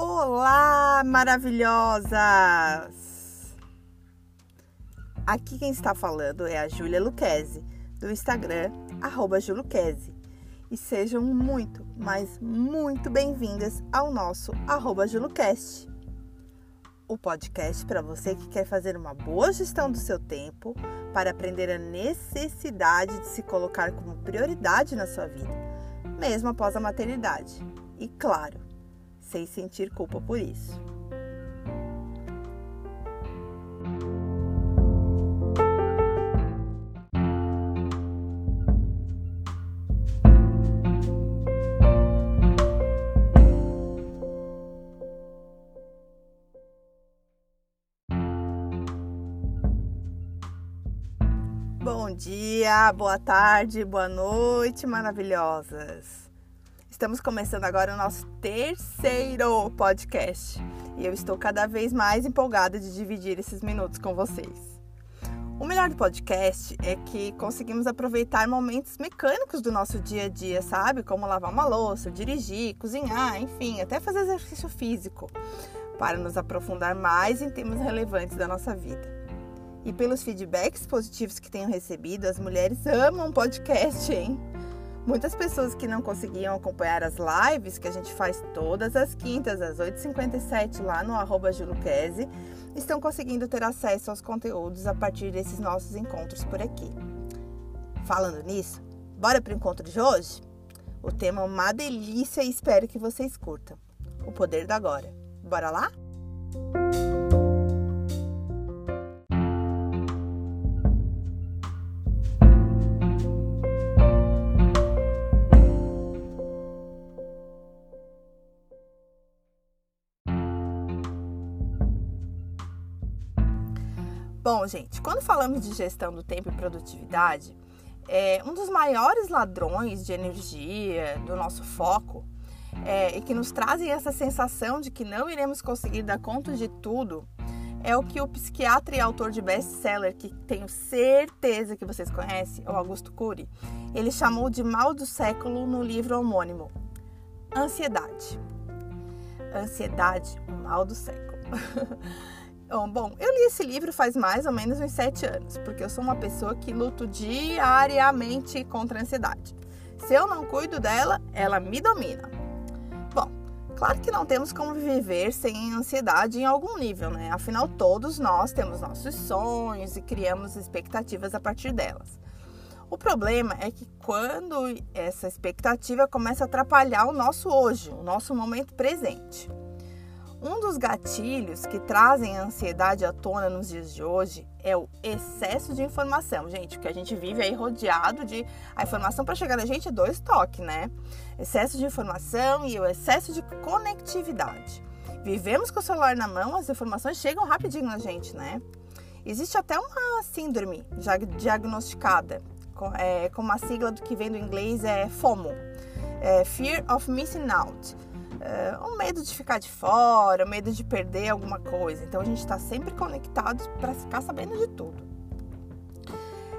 Olá, maravilhosas! Aqui quem está falando é a Júlia Luquezzi, do Instagram, arroba Juluquezzi. E sejam muito, mas muito bem-vindas ao nosso Julucast. O podcast para você que quer fazer uma boa gestão do seu tempo para aprender a necessidade de se colocar como prioridade na sua vida, mesmo após a maternidade. E claro, sem sentir culpa por isso. Bom dia, boa tarde, boa noite, maravilhosas! Estamos começando agora o nosso terceiro podcast e eu estou cada vez mais empolgada de dividir esses minutos com vocês. O melhor do podcast é que conseguimos aproveitar momentos mecânicos do nosso dia a dia, sabe? Como lavar uma louça, dirigir, cozinhar, enfim, até fazer exercício físico, para nos aprofundar mais em temas relevantes da nossa vida. E pelos feedbacks positivos que tenho recebido, as mulheres amam podcast, hein? Muitas pessoas que não conseguiam acompanhar as lives que a gente faz todas as quintas às 8h57 lá no arroba Juluquese, estão conseguindo ter acesso aos conteúdos a partir desses nossos encontros por aqui. Falando nisso, bora para o encontro de hoje? O tema é uma delícia e espero que vocês curtam. O poder da agora. Bora lá? Bom, gente, quando falamos de gestão do tempo e produtividade, é, um dos maiores ladrões de energia, do nosso foco, é, e que nos trazem essa sensação de que não iremos conseguir dar conta de tudo, é o que o psiquiatra e autor de best-seller, que tenho certeza que vocês conhecem, o Augusto Cury, ele chamou de mal do século no livro homônimo. Ansiedade. Ansiedade, o mal do século. Bom, eu li esse livro faz mais ou menos uns sete anos, porque eu sou uma pessoa que luto diariamente contra a ansiedade. Se eu não cuido dela, ela me domina. Bom, claro que não temos como viver sem ansiedade em algum nível, né? Afinal, todos nós temos nossos sonhos e criamos expectativas a partir delas. O problema é que quando essa expectativa começa a atrapalhar o nosso hoje, o nosso momento presente. Um dos gatilhos que trazem a ansiedade à tona nos dias de hoje é o excesso de informação. Gente, o que a gente vive aí rodeado de. A informação para chegar na gente é dois toques, né? Excesso de informação e o excesso de conectividade. Vivemos com o celular na mão, as informações chegam rapidinho na gente, né? Existe até uma síndrome já diagnosticada, com, é, com uma sigla do que vem do inglês é FOMO é Fear of Missing Out é, o medo de ficar de fora, o medo de perder alguma coisa. Então a gente está sempre conectado para ficar sabendo de tudo.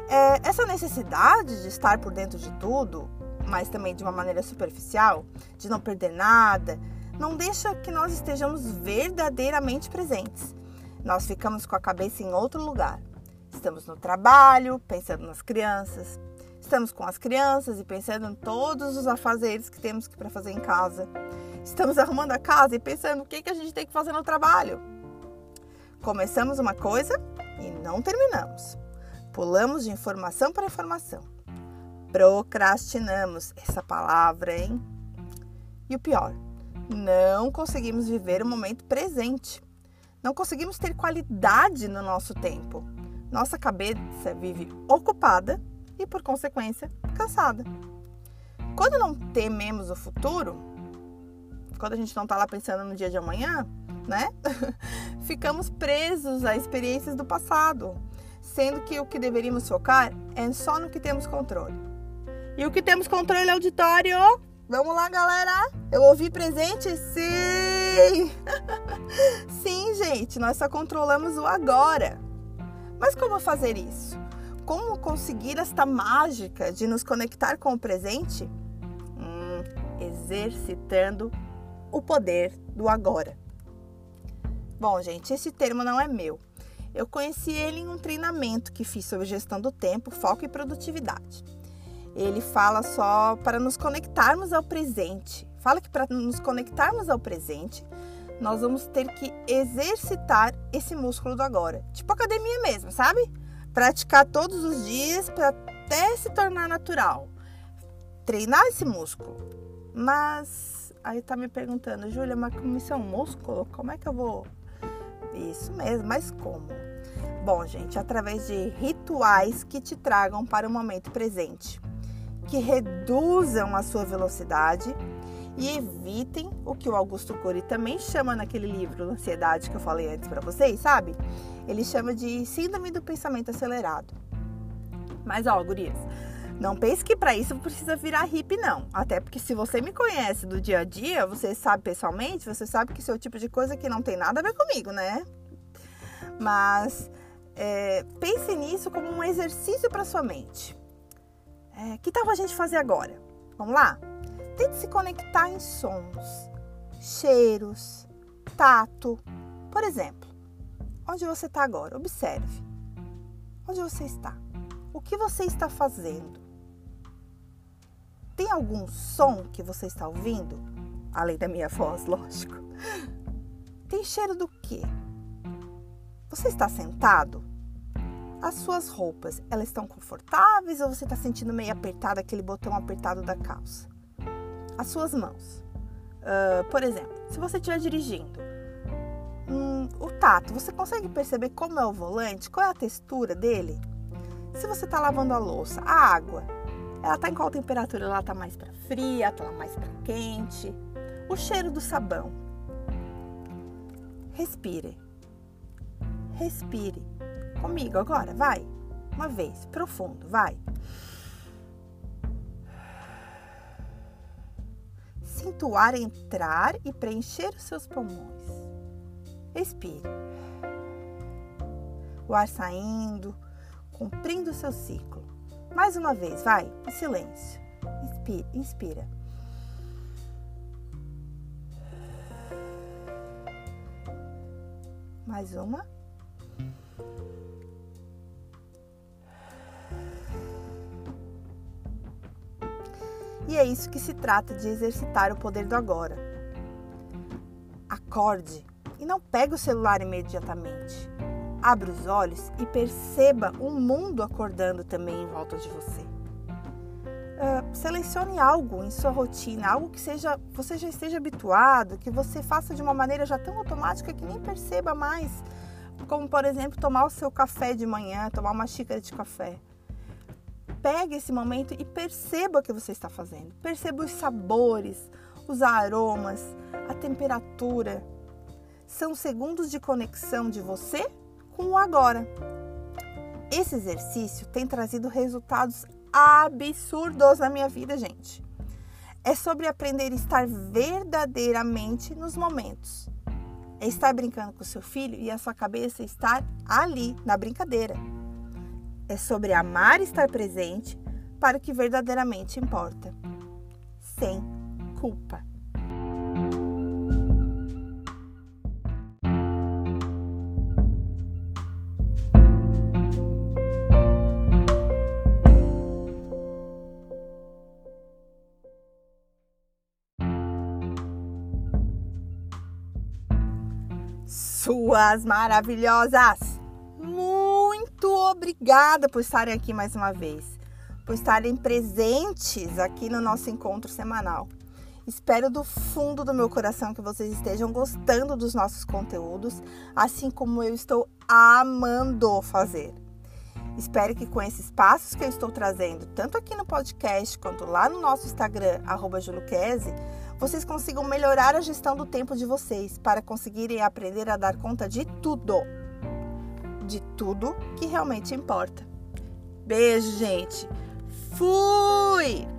É, essa necessidade de estar por dentro de tudo, mas também de uma maneira superficial, de não perder nada, não deixa que nós estejamos verdadeiramente presentes. Nós ficamos com a cabeça em outro lugar. Estamos no trabalho, pensando nas crianças. Estamos com as crianças e pensando em todos os afazeres que temos para fazer em casa. Estamos arrumando a casa e pensando o que, que a gente tem que fazer no trabalho. Começamos uma coisa e não terminamos. Pulamos de informação para informação. Procrastinamos essa palavra, hein? E o pior, não conseguimos viver o momento presente. Não conseguimos ter qualidade no nosso tempo. Nossa cabeça vive ocupada e, por consequência, cansada. Quando não tememos o futuro, quando a gente não está lá pensando no dia de amanhã, né? Ficamos presos a experiências do passado, sendo que o que deveríamos focar é só no que temos controle. E o que temos controle, auditório? Vamos lá, galera? Eu ouvi presente? Sim! Sim, gente, nós só controlamos o agora. Mas como fazer isso? Como conseguir esta mágica de nos conectar com o presente? Hum, exercitando o poder do agora. Bom, gente, esse termo não é meu. Eu conheci ele em um treinamento que fiz sobre gestão do tempo, foco e produtividade. Ele fala só para nos conectarmos ao presente. Fala que para nos conectarmos ao presente, nós vamos ter que exercitar esse músculo do agora. Tipo academia mesmo, sabe? Praticar todos os dias para até se tornar natural. Treinar esse músculo. Mas aí tá me perguntando, Júlia, é um músculo? Como é que eu vou isso mesmo, mas como? Bom, gente, através de rituais que te tragam para o momento presente, que reduzam a sua velocidade e evitem o que o Augusto Cury também chama naquele livro Ansiedade que eu falei antes para vocês, sabe? Ele chama de síndrome do pensamento acelerado. Mas ó, gurias, não pense que para isso precisa virar hippie, não. Até porque se você me conhece do dia a dia, você sabe pessoalmente, você sabe que esse é o tipo de coisa que não tem nada a ver comigo, né? Mas é, pense nisso como um exercício para sua mente. É, que tal a gente fazer agora? Vamos lá? Tente se conectar em sons, cheiros, tato. Por exemplo, onde você está agora? Observe. Onde você está? O que você está fazendo? Tem algum som que você está ouvindo? Além da minha voz, lógico. Tem cheiro do quê? Você está sentado? As suas roupas, elas estão confortáveis ou você está sentindo meio apertado aquele botão apertado da calça? As suas mãos. Uh, por exemplo, se você estiver dirigindo, hum, o tato, você consegue perceber como é o volante? Qual é a textura dele? Se você está lavando a louça, a água, ela tá em qual temperatura? Ela tá mais para fria, tá mais para quente. O cheiro do sabão. Respire. Respire. Comigo agora, vai. Uma vez, profundo, vai. Sinta o ar entrar e preencher os seus pulmões. Respire. O ar saindo, cumprindo o seu ciclo. Mais uma vez, vai, em silêncio. Inspira. inspira. Mais uma. E é isso que se trata de exercitar o poder do agora. Acorde e não pegue o celular imediatamente abra os olhos e perceba o mundo acordando também em volta de você. Uh, selecione algo em sua rotina, algo que seja você já esteja habituado, que você faça de uma maneira já tão automática que nem perceba mais, como por exemplo tomar o seu café de manhã, tomar uma xícara de café. Pegue esse momento e perceba o que você está fazendo. Perceba os sabores, os aromas, a temperatura. São segundos de conexão de você com o agora. Esse exercício tem trazido resultados absurdos na minha vida, gente. É sobre aprender a estar verdadeiramente nos momentos. É estar brincando com seu filho e a sua cabeça estar ali, na brincadeira. É sobre amar estar presente para o que verdadeiramente importa, sem culpa. Suas maravilhosas! Muito obrigada por estarem aqui mais uma vez, por estarem presentes aqui no nosso encontro semanal. Espero do fundo do meu coração que vocês estejam gostando dos nossos conteúdos, assim como eu estou amando fazer. Espero que com esses passos que eu estou trazendo, tanto aqui no podcast quanto lá no nosso Instagram, arroba vocês consigam melhorar a gestão do tempo de vocês para conseguirem aprender a dar conta de tudo. De tudo que realmente importa. Beijo, gente. Fui!